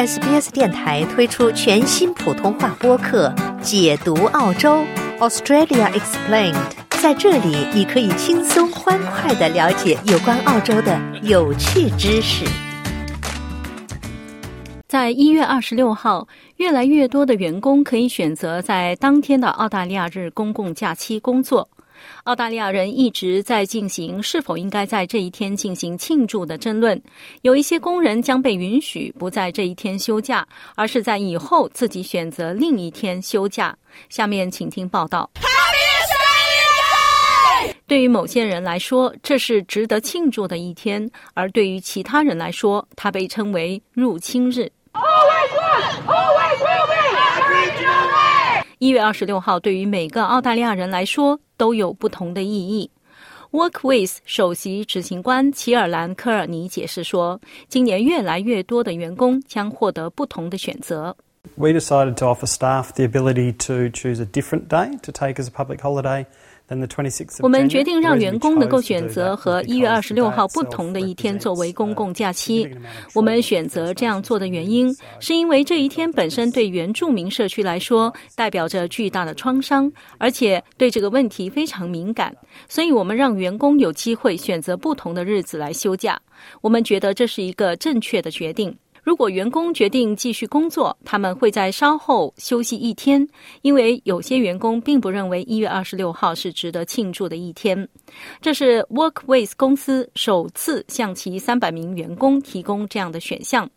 SBS 电台推出全新普通话播客《解读澳洲 Australia Explained》。在这里，你可以轻松欢快的了解有关澳洲的有趣知识。在一月二十六号，越来越多的员工可以选择在当天的澳大利亚日公共假期工作。澳大利亚人一直在进行是否应该在这一天进行庆祝的争论。有一些工人将被允许不在这一天休假，而是在以后自己选择另一天休假。下面请听报道。对于某些人来说，这是值得庆祝的一天；而对于其他人来说，它被称为入侵日。一月二十六号对于每个澳大利亚人来说都有不同的意义。Workwith 首席执行官齐尔兰科尔尼解释说，今年越来越多的员工将获得不同的选择。We decided to offer staff the ability to choose a different day to take as a public holiday. 我们决定让员工能够选择和一月二十六号不同的一天作为公共假期。我们选择这样做的原因，是因为这一天本身对原住民社区来说代表着巨大的创伤，而且对这个问题非常敏感。所以我们让员工有机会选择不同的日子来休假。我们觉得这是一个正确的决定。如果员工决定继续工作，他们会在稍后休息一天，因为有些员工并不认为一月二十六号是值得庆祝的一天。这是 Workwith 公司首次向其三百名员工提供这样的选项。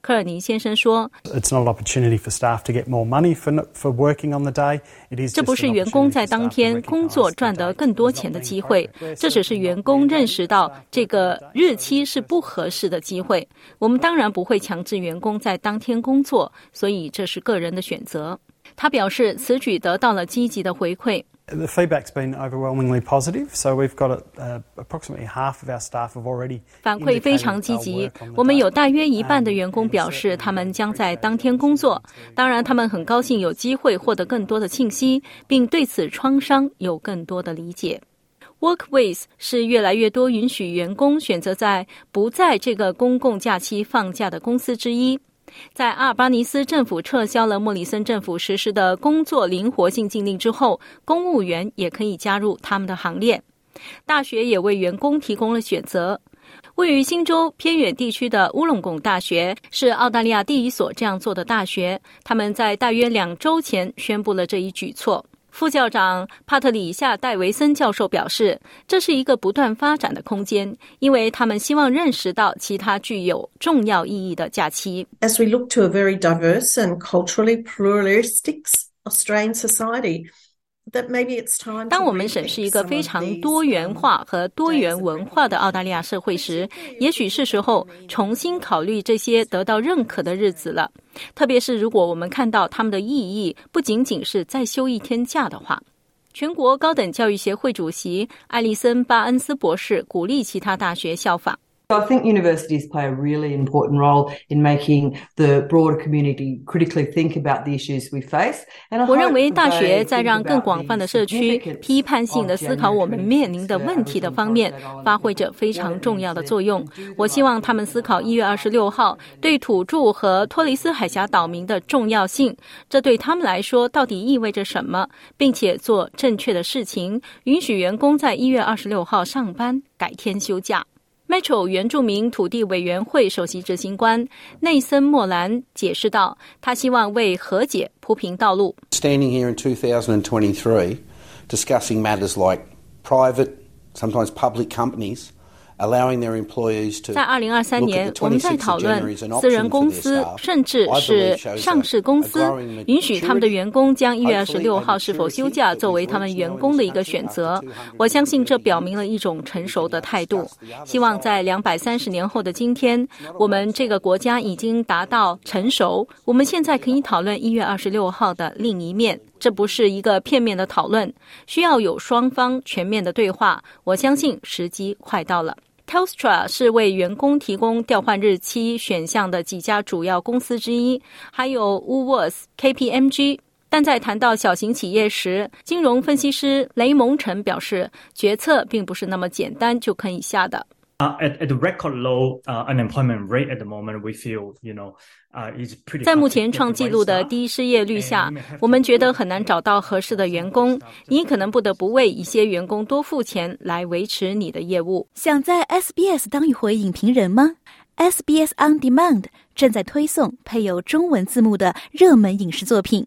科尔尼先生说：“It's not an opportunity for staff to get more money for for working on the day. It is：“ 这不是员工在当天工作赚得更多钱的机会，这只是员工认识到这个日期是不合适的机会。我们当然不会强制员工在当天工作，所以这是个人的选择。”他表示，此举得到了积极的回馈。The feedback's been overwhelmingly positive, so we've got uh, approximately half of our staff have already. 反馈非常积极，我们有大约一半的员工表示他们将在当天工作。当然，他们很高兴有机会获得更多的信息，并对此创伤有更多的理解。Workwith 是越来越多允许员工选择在不在这个公共假期放假的公司之一。在阿尔巴尼斯政府撤销了莫里森政府实施的工作灵活性禁令之后，公务员也可以加入他们的行列。大学也为员工提供了选择。位于新州偏远地区的乌龙贡大学是澳大利亚第一所这样做的大学。他们在大约两周前宣布了这一举措。副校长帕特里夏·戴维森教授表示，这是一个不断发展的空间，因为他们希望认识到其他具有重要意义的假期。As we look to a very diverse and culturally pluralistic Australian society. 当我们审视一个非常多元化和多元文化的澳大利亚社会时，也许是时候重新考虑这些得到认可的日子了。特别是如果我们看到他们的意义不仅仅是再休一天假的话。全国高等教育协会主席艾利森·巴恩斯博士鼓励其他大学效仿。I think universities play a really important role in making the broader community critically think about the issues we face. 我认为大学在让更广泛的社区批判性的思考我们面临的问题的方面发挥着非常重要的作用。我希望他们思考一月二十六号对土著和托雷斯海峡岛民的重要性，这对他们来说到底意味着什么，并且做正确的事情，允许员工在一月二十六号上班，改天休假。Metro 原住民土地委员会首席执行官内森·莫兰解释道：“他希望为和解铺平道路。” Standing here in 2023, discussing matters like private, sometimes public companies. 在二零二三年，我们在讨论私人公司，甚至是上市公司，允许他们的员工将一月二十六号是否休假作为他们员工的一个选择。我相信这表明了一种成熟的态度。希望在两百三十年后的今天，我们这个国家已经达到成熟。我们现在可以讨论一月二十六号的另一面。这不是一个片面的讨论，需要有双方全面的对话。我相信时机快到了。Telstra 是为员工提供调换日期选项的几家主要公司之一，还有 Woolworths、KPMG。但在谈到小型企业时，金融分析师雷蒙臣表示，决策并不是那么简单就可以下的。Uh, at, at the record low uh, unemployment rate at the moment, we feel, you know, uh, it's pretty. 在目前创纪录的低失业率下，我们觉得很难找到合适的员工。你可能不得不为一些员工多付钱来维持你的业务。想在 SBS 当一回影评人吗？SBS On Demand 正在推送配有中文字幕的热门影视作品。